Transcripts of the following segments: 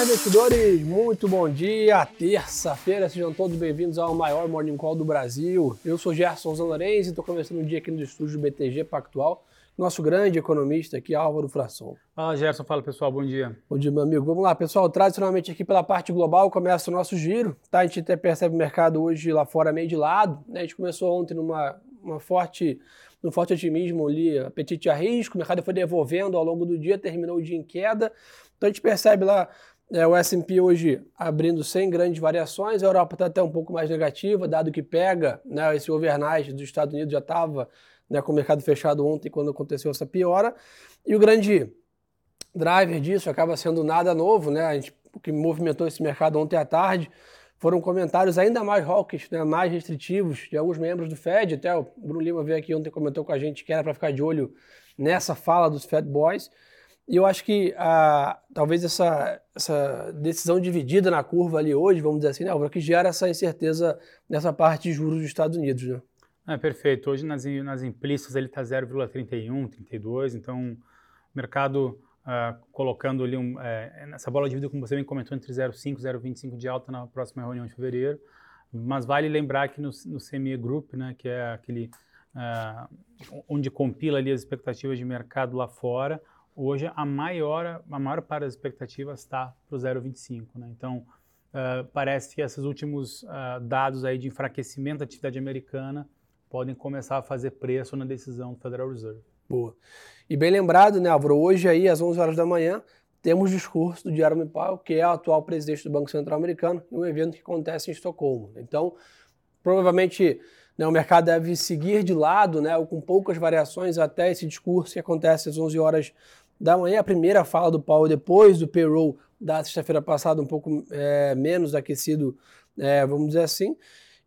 Olá, investidores! Muito bom dia! Terça-feira, sejam todos bem-vindos ao maior Morning Call do Brasil. Eu sou Gerson Zanorenzi e estou começando o dia aqui no estúdio do BTG Pactual. Nosso grande economista aqui, Álvaro Frasson. Fala, Gerson. Fala, pessoal. Bom dia. Bom dia, meu amigo. Vamos lá, pessoal. Tradicionalmente aqui pela parte global começa o nosso giro. Tá? A gente até percebe o mercado hoje lá fora meio de lado. Né? A gente começou ontem numa uma forte um forte otimismo ali, apetite a risco, o mercado foi devolvendo ao longo do dia, terminou o dia em queda. Então a gente percebe lá é, o S&P hoje abrindo sem grandes variações, a Europa está até um pouco mais negativa, dado que pega, né, esse overnight dos Estados Unidos já estava né, com o mercado fechado ontem quando aconteceu essa piora, e o grande driver disso acaba sendo nada novo, né, a gente, o que movimentou esse mercado ontem à tarde foram comentários ainda mais hawkish, né, mais restritivos de alguns membros do Fed, até o Bruno Lima veio aqui ontem comentou com a gente que era para ficar de olho nessa fala dos Fed Boys, e eu acho que a, talvez essa, essa decisão dividida na curva ali hoje, vamos dizer assim, né, Álvaro, que gera essa incerteza nessa parte de juros dos Estados Unidos, né? É, perfeito. Hoje nas, nas implícitas ele está 0,31, 32, então o mercado uh, colocando ali um, é, essa bola de vida, como você bem comentou, entre 0,5 e 0,25 de alta na próxima reunião de fevereiro. Mas vale lembrar que no, no CME Group, né, que é aquele uh, onde compila ali as expectativas de mercado lá fora, hoje a maior, a maior parte das expectativas está para o 0,25. Né? Então, uh, parece que esses últimos uh, dados aí de enfraquecimento da atividade americana podem começar a fazer preço na decisão do Federal Reserve. Boa. E bem lembrado, né, Álvaro? Hoje aí, às 11 horas da manhã, temos discurso do Jerome Powell, que é o atual presidente do Banco Central Americano, em um evento que acontece em Estocolmo. Então, provavelmente né, o mercado deve seguir de lado, né, ou com poucas variações até esse discurso que acontece às 11 horas da manhã, a primeira fala do Paulo depois do payroll da sexta-feira passada, um pouco é, menos aquecido, é, vamos dizer assim.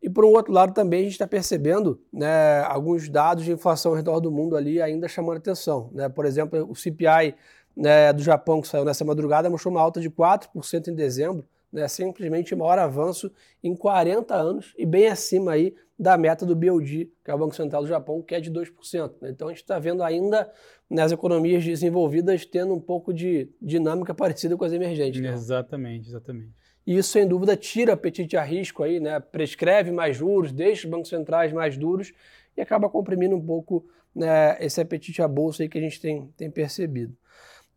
E por um outro lado também a gente está percebendo né, alguns dados de inflação ao redor do mundo ali ainda chamando atenção. Né? Por exemplo, o CPI né, do Japão que saiu nessa madrugada mostrou uma alta de 4% em dezembro, né, simplesmente maior avanço em 40 anos e bem acima aí da meta do BOD, que é o Banco Central do Japão, que é de 2%. Né? Então a gente está vendo ainda nas economias desenvolvidas tendo um pouco de dinâmica parecida com as emergentes. Né? Exatamente, exatamente. E isso, sem dúvida, tira apetite a risco aí, né? prescreve mais juros, deixa os bancos centrais mais duros e acaba comprimindo um pouco né, esse apetite à bolsa aí que a gente tem, tem percebido.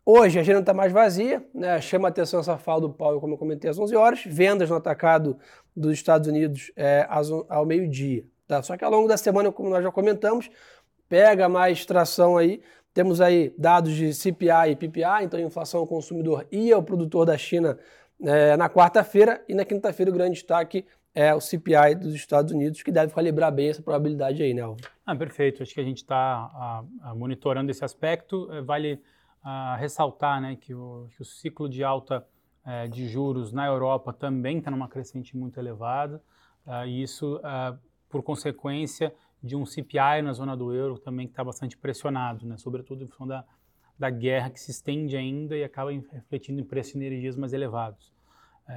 Hoje a agenda está mais vazia, né? chama a atenção essa fala do Paulo, como eu comentei, às 11 horas, vendas no atacado dos Estados Unidos é, ao meio-dia. Tá? Só que ao longo da semana, como nós já comentamos, pega mais tração aí. Temos aí dados de CPI e PPI, então inflação ao consumidor e ao produtor da China é, na quarta-feira, e na quinta-feira o grande destaque é o CPI dos Estados Unidos, que deve calibrar bem essa probabilidade aí, né, Alvo? Ah, perfeito. Acho que a gente está monitorando esse aspecto. É, vale a ressaltar né, que, o, que o ciclo de alta é, de juros na Europa também está numa crescente muito elevada, uh, e isso, uh, por consequência de um CPI na zona do euro também que está bastante pressionado, né, sobretudo em função da, da guerra que se estende ainda e acaba refletindo em preços de energias mais elevados.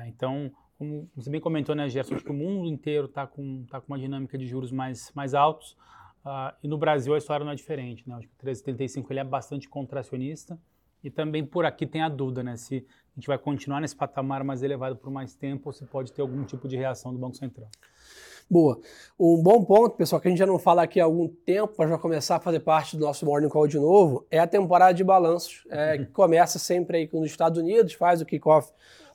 Então, como você bem comentou, né, Gerson, acho que o mundo inteiro está com, tá com uma dinâmica de juros mais, mais altos, Uh, e no Brasil a história não é diferente, né? Acho que o 1375 ele é bastante contracionista e também por aqui tem a dúvida, né? Se a gente vai continuar nesse patamar mais elevado por mais tempo ou se pode ter algum tipo de reação do Banco Central. Boa. Um bom ponto, pessoal, que a gente já não fala aqui há algum tempo, para já começar a fazer parte do nosso Morning Call de novo, é a temporada de balanços, é, que começa sempre aí com os Estados Unidos, faz o kickoff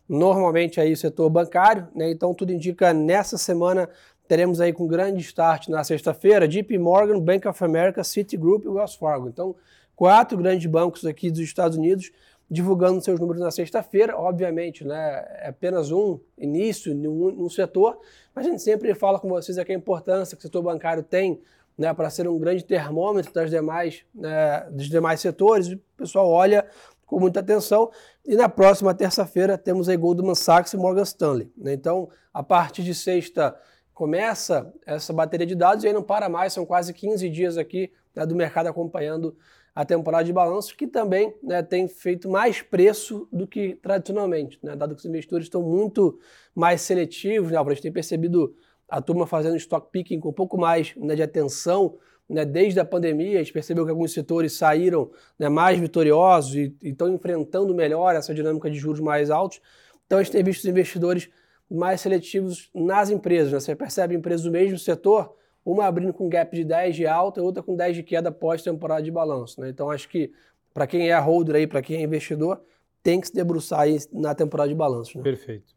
normalmente aí o setor bancário, né? Então tudo indica nessa semana teremos aí com grande start na sexta-feira JP Morgan, Bank of America, Citigroup e Wells Fargo. Então, quatro grandes bancos aqui dos Estados Unidos divulgando seus números na sexta-feira. Obviamente, né, é apenas um início num, setor, mas a gente sempre fala com vocês aqui a importância que o setor bancário tem né, para ser um grande termômetro das demais, né, dos demais setores. O pessoal olha com muita atenção. E na próxima terça-feira temos aí Goldman Sachs e Morgan Stanley. Né? Então, a partir de sexta começa essa bateria de dados e aí não para mais, são quase 15 dias aqui né, do mercado acompanhando a temporada de balanço, que também né, tem feito mais preço do que tradicionalmente, né, dado que os investidores estão muito mais seletivos, né, a gente tem percebido a turma fazendo stock picking com um pouco mais né, de atenção, né, desde a pandemia, a gente percebeu que alguns setores saíram né, mais vitoriosos e estão enfrentando melhor essa dinâmica de juros mais altos, Então a gente tem visto os investidores mais seletivos nas empresas. Né? Você percebe empresas do mesmo setor, uma abrindo com gap de 10 de alta e outra com 10 de queda após temporada de balanço. Né? Então acho que para quem é holder aí, para quem é investidor, tem que se debruçar aí na temporada de balanço. Né? Perfeito.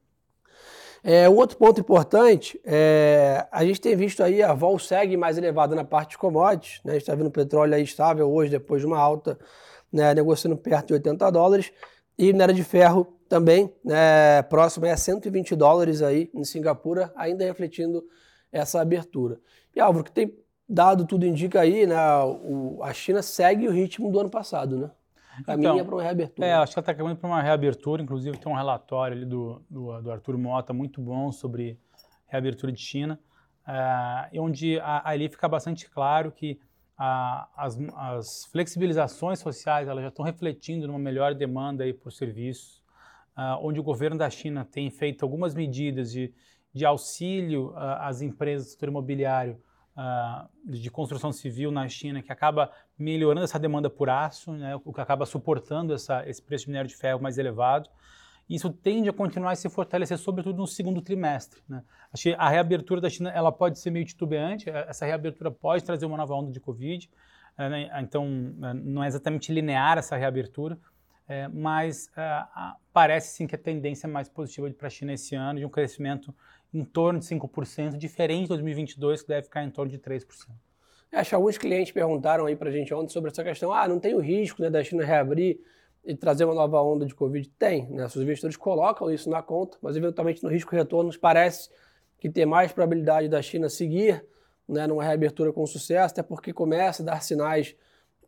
É, um outro ponto importante, é, a gente tem visto aí a vol segue mais elevada na parte de commodities, né? a gente está vendo o petróleo aí estável hoje, depois de uma alta, né, negociando perto de 80 dólares, e minério de ferro também, né, próximo a 120 dólares aí em Singapura, ainda refletindo essa abertura. E Álvaro, que tem dado tudo indica aí, né, o, a China segue o ritmo do ano passado, né? Caminha então, para uma reabertura. É, acho que ela está caminhando para uma reabertura, inclusive tem um relatório ali do, do, do Arthur Mota muito bom sobre reabertura de China, uh, onde ali fica bastante claro que as, as, flexibilizações sociais elas já estão refletindo numa melhor demanda aí por serviços, uh, onde o governo da China tem feito algumas medidas de, de auxílio uh, às empresas do setor imobiliário uh, de construção civil na China, que acaba melhorando essa demanda por aço, né, o que acaba suportando essa, esse preço de minério de ferro mais elevado. Isso tende a continuar a se fortalecer, sobretudo no segundo trimestre. Né? A reabertura da China ela pode ser meio titubeante, é, essa reabertura pode trazer uma nova onda de Covid, é, né? então é, não é exatamente linear essa reabertura, é, mas é, parece sim que a tendência é mais positiva para a China esse ano, de um crescimento em torno de 5%, diferente de 2022, que deve ficar em torno de 3%. Acho que alguns clientes perguntaram aí para a gente ontem sobre essa questão, ah, não tem o risco né, da China reabrir e trazer uma nova onda de Covid? Tem, né? Os investidores colocam isso na conta, mas eventualmente no risco retorno parece que tem mais probabilidade da China seguir né, numa reabertura com sucesso, até porque começa a dar sinais,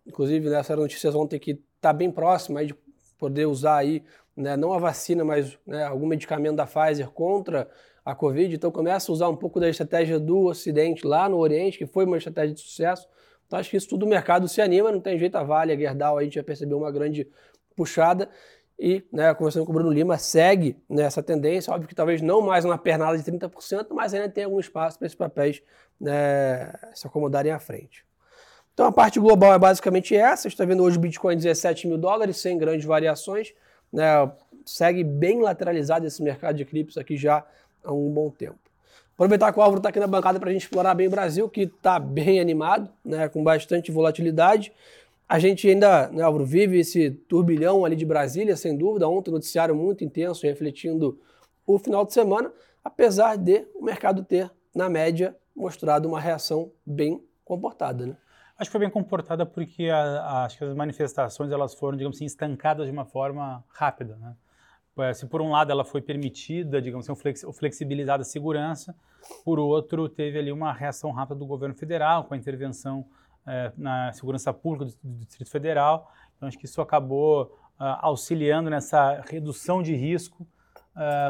inclusive nessa né, notícia ontem que está bem próxima de poder usar aí, né, não a vacina, mas né, algum medicamento da Pfizer contra a Covid. Então começa a usar um pouco da estratégia do Ocidente lá no Oriente, que foi uma estratégia de sucesso. Então acho que isso tudo o mercado se anima, não tem jeito, a Vale, a Gerdau, a gente já percebeu uma grande puxada. E, né, conversando com o Bruno Lima, segue nessa tendência. Óbvio que talvez não mais uma pernada de 30%, mas ainda tem algum espaço para esses papéis né, se acomodarem à frente. Então a parte global é basicamente essa. está vendo hoje o Bitcoin 17 mil dólares, sem grandes variações. Né, segue bem lateralizado esse mercado de criptos aqui já há um bom tempo. Aproveitar que o Álvaro está aqui na bancada para a gente explorar bem o Brasil, que está bem animado, né, com bastante volatilidade. A gente ainda, né, Álvaro, vive esse turbilhão ali de Brasília, sem dúvida. Ontem, noticiário muito intenso, refletindo o final de semana, apesar de o mercado ter, na média, mostrado uma reação bem comportada. Né? Acho que foi bem comportada porque a, a, acho que as manifestações elas foram, digamos assim, estancadas de uma forma rápida. Né? É, se por um lado ela foi permitida, digamos assim, flexibilizada a segurança, por outro teve ali uma reação rápida do governo federal com a intervenção é, na segurança pública do, do, Distrito Federal. Então acho que isso acabou uh, auxiliando nessa redução de risco,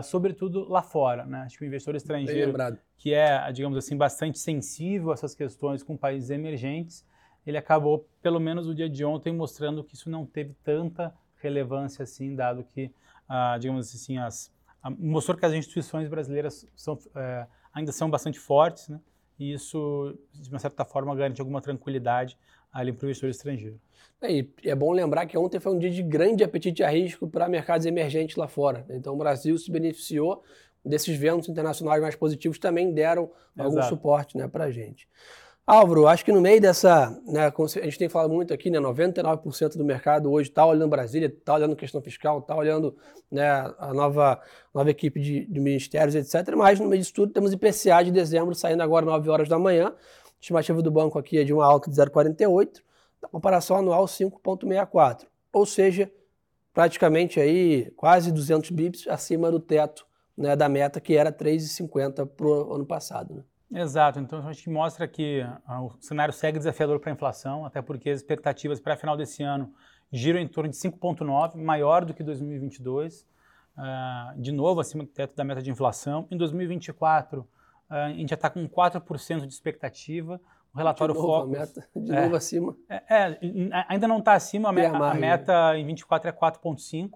sobretudo lá fora. Né? Acho que o investidor estrangeiro, que é, digamos assim, bastante sensível a essas questões com países emergentes, ele acabou, pelo menos no dia de ontem, mostrando que isso não teve tanta relevância assim, dado que ah, digamos assim, as, mostrou que as instituições brasileiras são, é, ainda são bastante fortes, né? e isso, de uma certa forma, garante alguma tranquilidade ali para o investidor estrangeiro. É, e é bom lembrar que ontem foi um dia de grande apetite a risco para mercados emergentes lá fora. Né? Então o Brasil se beneficiou desses ventos internacionais mais positivos, também deram Exato. algum suporte né, para a gente. Álvaro, acho que no meio dessa, né, a gente tem falado muito aqui, né, 99% do mercado hoje está olhando Brasília, está olhando questão fiscal, está olhando né, a nova, nova equipe de, de, ministérios, etc. Mas no meio disso tudo temos IPCA de dezembro saindo agora 9 horas da manhã. Estimativa do banco aqui é de uma alta de 0,48, da comparação anual 5,64. Ou seja, praticamente aí quase 200 bips acima do teto né, da meta que era 3,50 para o ano passado. Né? Exato, então a gente mostra que uh, o cenário segue desafiador para a inflação, até porque as expectativas para a final desse ano giram em torno de 5,9, maior do que 2022, uh, de novo acima do teto da meta de inflação. Em 2024, uh, ah, a gente já está com 4% de expectativa, o relatório de novo, meta, de é, novo acima. É, é ainda não está acima, a, me, a, meta em 24 é 4,5,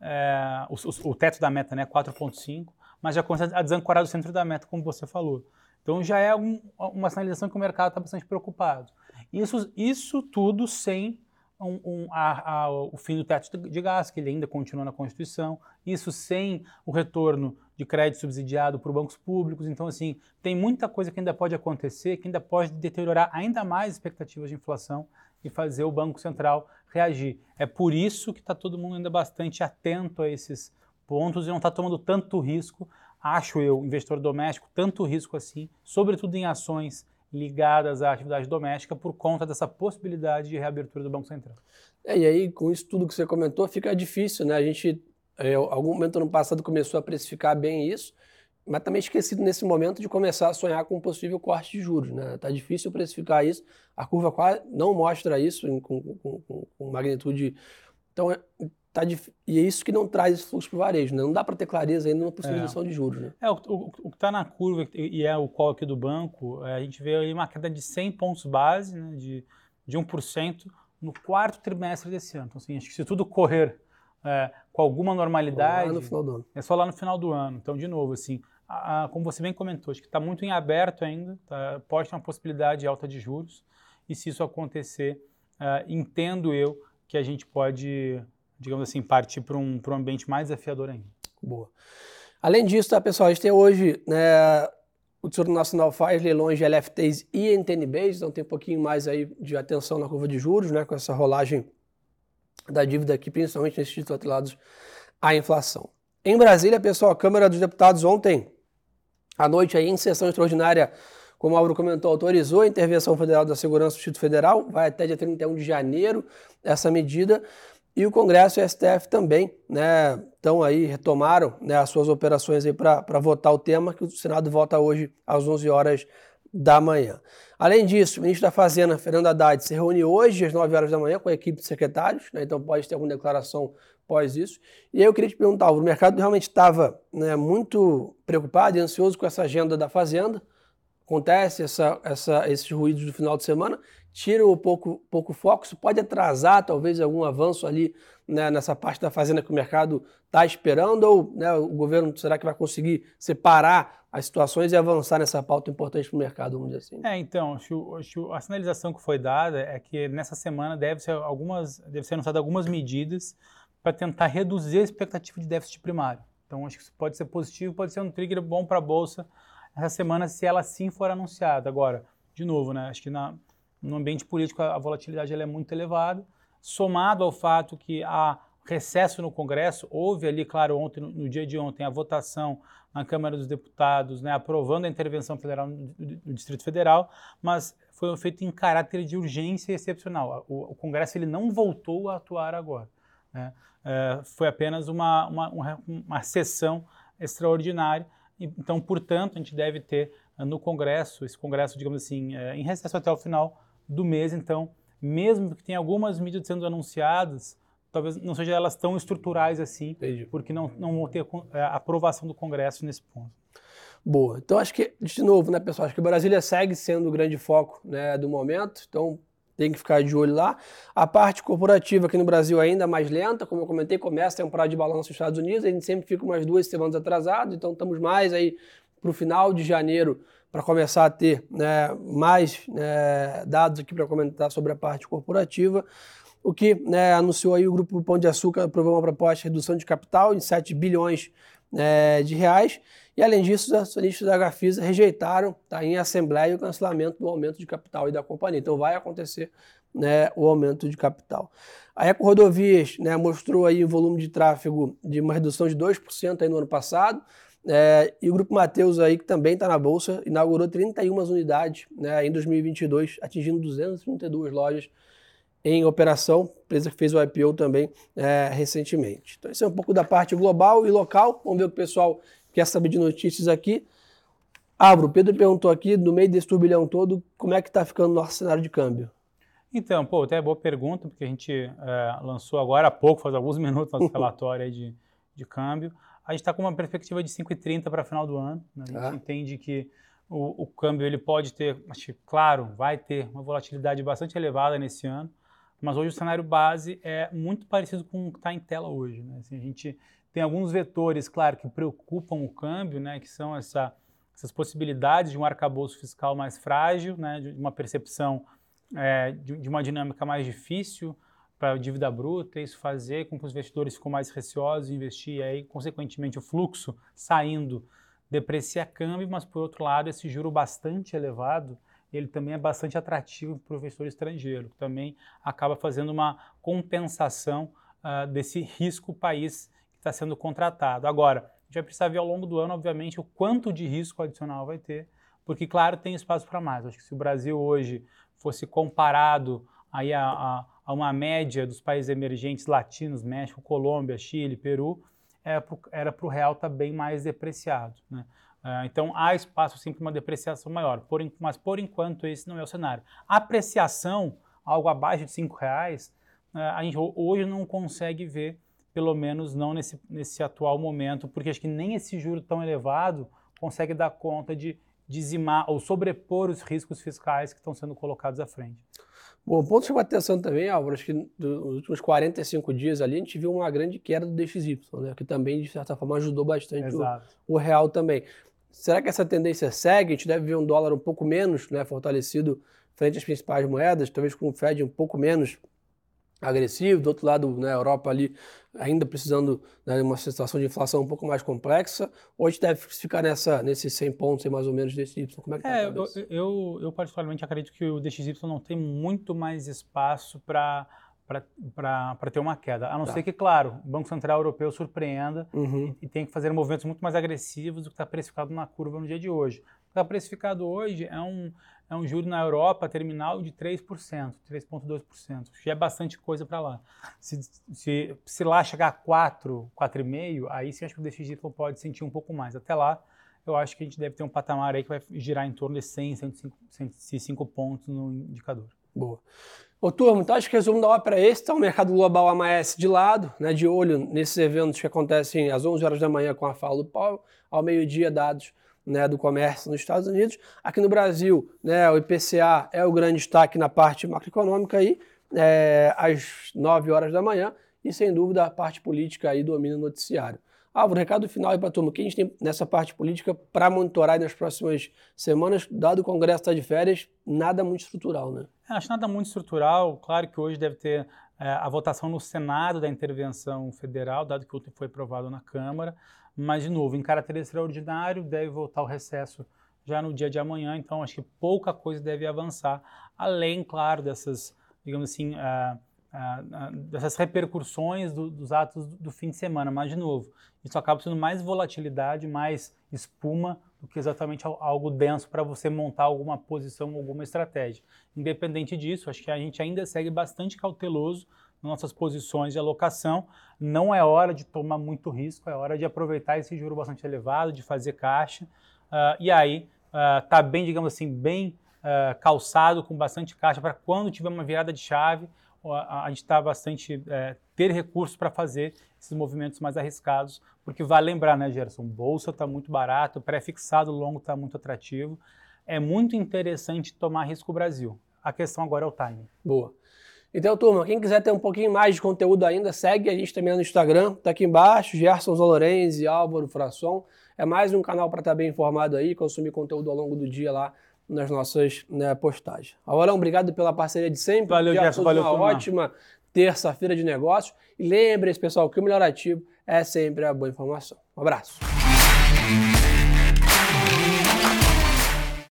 é, o, o, o, teto da meta né, é 4,5, mas já começa a desancorar do centro da meta, como você falou. Então já é um, uma sinalização que o mercado está bastante preocupado. Isso, isso tudo sem um, um, a, a, o fim do teto de gás, que ele ainda continua na Constituição, isso sem o retorno de crédito subsidiado por bancos públicos. Então, assim, tem muita coisa que ainda pode acontecer, que ainda pode deteriorar ainda mais expectativas de inflação e fazer o Banco Central reagir. É por isso que está todo mundo ainda bastante atento a esses pontos e não está tomando tanto risco, acho eu, investidor doméstico, tanto risco assim, sobretudo em ações ligadas à atividade doméstica por conta dessa possibilidade de reabertura do Banco Central. É, e aí, com isso tudo que você comentou, fica difícil, né? A gente, em é, algum momento no passado, começou a precificar bem isso, mas também esquecido nesse momento de começar a sonhar com um possível corte de juros, né? Tá difícil precificar isso, a curva quase não mostra isso com, com, com, magnitude. Então, é, Tá dif... E é isso que não traz esse fluxo para o varejo, né? Não dá para ter clareza ainda numa possível é. de juros, né? É, o, o, o que está na curva e é o call aqui do banco, é, a gente vê ali uma queda de 100 pontos base, né, de, de 1% no quarto trimestre desse ano. Então, assim, acho que se tudo correr é, com alguma normalidade... Lá no final do ano. É só lá no final do ano. Então, de novo, assim, a, a, como você bem comentou, acho que está muito em aberto ainda, tá, pode ter uma possibilidade de alta de juros, e se isso acontecer, é, entendo eu que a gente pode digamos assim, partir para um, um ambiente mais desafiador ainda. Boa. Além disso, tá, pessoal, a gente tem hoje né, o Tesouro Nacional faz leilões de LFTs e NTNBs, então tem um pouquinho mais aí de atenção na curva de juros, né, com essa rolagem da dívida aqui, principalmente nesses títulos atrelados à inflação. Em Brasília, pessoal, a Câmara dos Deputados ontem à noite, aí, em sessão extraordinária, como o Álvaro comentou, autorizou a intervenção federal da segurança do Instituto Federal, vai até dia 31 de janeiro essa medida. E o Congresso e o STF também né, aí, retomaram né, as suas operações para votar o tema, que o Senado vota hoje às 11 horas da manhã. Além disso, o ministro da Fazenda, Fernando Haddad, se reúne hoje às 9 horas da manhã com a equipe de secretários, né, então pode ter alguma declaração pós isso. E aí eu queria te perguntar, o mercado realmente estava né, muito preocupado e ansioso com essa agenda da Fazenda, acontece essa, essa, esses ruídos do final de semana, tira um pouco, pouco foco, isso pode atrasar talvez algum avanço ali né, nessa parte da fazenda que o mercado está esperando, ou né, o governo será que vai conseguir separar as situações e avançar nessa pauta importante para o mercado, vamos dizer assim? É, então, a sinalização que foi dada é que nessa semana deve ser, algumas, deve ser anunciada algumas medidas para tentar reduzir a expectativa de déficit primário. Então, acho que isso pode ser positivo, pode ser um trigger bom para a Bolsa essa semana, se ela sim for anunciada. Agora, de novo, né, acho que na, no ambiente político a volatilidade é muito elevada, somado ao fato que há recesso no Congresso, houve ali, claro, ontem, no dia de ontem, a votação na Câmara dos Deputados, né, aprovando a intervenção federal no, Distrito Federal, mas foi feito em caráter de urgência excepcional. O, o Congresso ele não voltou a atuar agora. Né? É, foi apenas uma, uma, uma, uma sessão extraordinária. Então, portanto, a gente deve ter no Congresso, esse Congresso, digamos assim, é, em recesso até o final do mês. Então, mesmo que tenha algumas medidas sendo anunciadas, talvez não sejam elas tão estruturais assim, Entendi. porque não, não vão ter é, aprovação do Congresso nesse ponto. Boa. Então, acho que, de novo, né, pessoal, acho que Brasília segue sendo o grande foco né, do momento. Então, tem que ficar de olho lá. A parte corporativa aqui no Brasil é ainda mais lenta, como eu comentei, começa a temporada de balanço nos Estados Unidos, a gente sempre fica umas duas semanas atrasado, então estamos mais aí para o final de janeiro para começar a ter né, mais né, dados aqui para comentar sobre a parte corporativa. O que né, anunciou aí o Grupo Pão de Açúcar aprovou uma proposta de redução de capital de 7 bilhões né, de reais. E além disso, os acionistas da Gafisa rejeitaram tá, em assembleia o cancelamento do aumento de capital e da companhia. Então vai acontecer né, o aumento de capital. A Eco Rodovias né, mostrou aí o volume de tráfego de uma redução de 2% aí no ano passado. É, e o Grupo Mateus aí, que também está na Bolsa, inaugurou 31 unidades né, em 2022, atingindo 232 lojas em operação, empresa que fez o IPO também é, recentemente. Então, isso é um pouco da parte global e local. Vamos ver o que o pessoal quer saber de notícias aqui. Abro, o Pedro perguntou aqui, no meio desse turbilhão todo, como é que está ficando o nosso cenário de câmbio? Então, pô, até boa pergunta, porque a gente é, lançou agora há pouco, faz alguns minutos, nosso relatório de, de câmbio. A gente está com uma perspectiva de 5,30 para final do ano. Né? A gente ah. entende que o, o, câmbio ele pode ter, claro, vai ter uma volatilidade bastante elevada nesse ano, mas hoje o cenário base é muito parecido com o que está em tela hoje. Né? Assim, a gente tem alguns vetores, claro, que preocupam o câmbio, né? que são essa, essas possibilidades de um arcabouço fiscal mais frágil, né? de uma percepção é, de, de uma dinâmica mais difícil, para a dívida bruta, isso fazer com que os investidores ficam mais receosos de investir, e aí, consequentemente, o fluxo saindo deprecia câmbio, mas, por outro lado, esse juro bastante elevado, ele também é bastante atrativo para o investidor estrangeiro, que também acaba fazendo uma compensação uh, desse risco país que está sendo contratado. Agora, a gente vai precisar ver ao longo do ano, obviamente, o quanto de risco adicional vai ter, porque, claro, tem espaço para mais. Acho que se o Brasil hoje fosse comparado aí a, a, a uma média dos países emergentes latinos, México, Colômbia, Chile, Peru, era para o real estar tá bem mais depreciado. Né? Uh, então há espaço sim para uma depreciação maior, por, mas por enquanto esse não é o cenário. Apreciação, algo abaixo de R$ reais, uh, a gente hoje não consegue ver, pelo menos não nesse, nesse atual momento, porque acho que nem esse juro tão elevado consegue dar conta de dizimar ou sobrepor os riscos fiscais que estão sendo colocados à frente. Bom, o ponto que chamou a atenção também, Álvaro, acho que nos últimos 45 dias ali a gente viu uma grande queda do DXY, né, que também, de certa forma, ajudou bastante o, o, real também. Será que essa tendência segue? A gente deve ver um dólar um pouco menos né, fortalecido frente às principais moedas, talvez com o Fed um pouco menos agressivo, do outro lado, na né, Europa ali ainda precisando né, de uma situação de inflação um pouco mais complexa, ou a gente deve ficar nessa, nesses 100 pontos mais ou menos desse Y? Como é que tá é, eu, eu, eu, particularmente acredito que o DXY não tem muito mais espaço para para ter uma queda. A não tá. ser que, claro, o Banco Central Europeu surpreenda uhum. e, e tem que fazer movimentos muito mais agressivos do que está precificado na curva no dia de hoje. Está precificado hoje é um, é um juro na Europa terminal de 3%, 3,2%. Já é bastante coisa para lá. Se, se, se, lá chegar a 4, 4,5%, aí sim acho que o DXY pode sentir um pouco mais. Até lá, eu acho que a gente deve ter um patamar aí que vai girar em torno de 100, 105, 105 pontos no indicador. Boa. Ô, turma, então acho que resumo da ópera é esse. Então, o mercado global amanhece de lado, né, de olho nesses eventos que acontecem às 11 horas da manhã com a fala do Paulo, ao meio-dia dados né, do comércio nos Estados Unidos. Aqui no Brasil, né, o IPCA é o grande destaque na parte macroeconômica aí, é, às 9 horas da manhã, e sem dúvida a parte política aí domina o noticiário. Álvaro, recado final aí para a turma. O que a gente tem nessa parte política para monitorar nas próximas semanas, dado o Congresso está de férias, nada muito estrutural, né? É, acho nada muito estrutural. Claro que hoje deve ter é, a votação no Senado da intervenção federal, dado que ontem foi aprovado na Câmara. Mas, de novo, em caráter extraordinário, deve voltar ao recesso já no dia de amanhã, então acho que pouca coisa deve avançar, além, claro, dessas, digamos assim, uh, uh, uh, dessas repercussões do, dos atos do, do, fim de semana. Mas, de novo, isso acaba sendo mais volatilidade, mais espuma do que exatamente algo denso para você montar alguma posição, alguma estratégia. Independente disso, acho que a gente ainda segue bastante cauteloso nossas posições de alocação. Não é hora de tomar muito risco, é hora de aproveitar esse juro bastante elevado, de fazer caixa. Uh, e aí, está uh, bem, digamos assim, bem uh, calçado, com bastante caixa, para quando tiver uma virada de chave, a, a gente está bastante, uh, ter recursos para fazer esses movimentos mais arriscados, porque vale lembrar, né, Gerson, bolsa está muito barato, pré-fixado longo está muito atrativo. É muito interessante tomar risco Brasil. A questão agora é o timing. Boa. Então, turma, quem quiser ter um pouquinho mais de conteúdo ainda, segue a gente também no Instagram, tá aqui embaixo, Gerson Zolorenzi, Álvaro Frasson. É mais um canal para estar tá bem informado aí, consumir conteúdo ao longo do dia lá nas nossas né, postagens. Aurão, obrigado pela parceria de sempre. Valeu, Gerson. Valeu, uma ótima terça-feira de negócios. E lembre-se, pessoal, que o melhor ativo é sempre a boa informação. Um abraço.